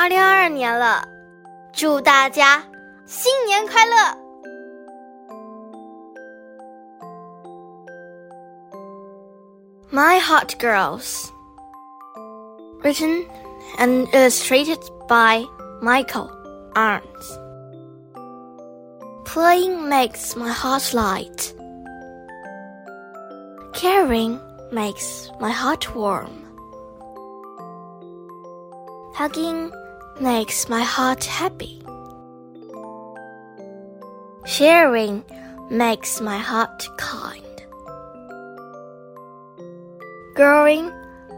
二零二二年了，祝大家新年快乐！My Heart Grows. Written and illustrated by Michael Arns. Playing makes my heart light. Caring makes my heart warm. Hugging makes my heart happy. Sharing makes my heart kind. Growing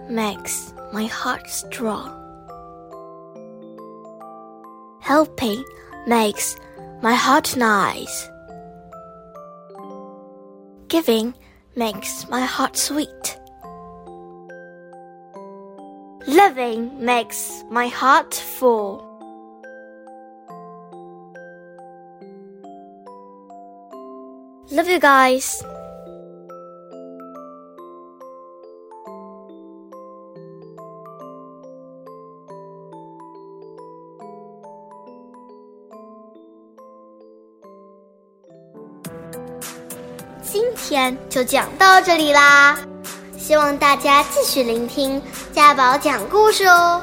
makes my heart strong. Helping makes my heart nice. Giving makes my heart sweet. Living makes my heart full. Love you guys. 今天就讲到这里啦， 希望大家继续聆听家宝讲故事哦。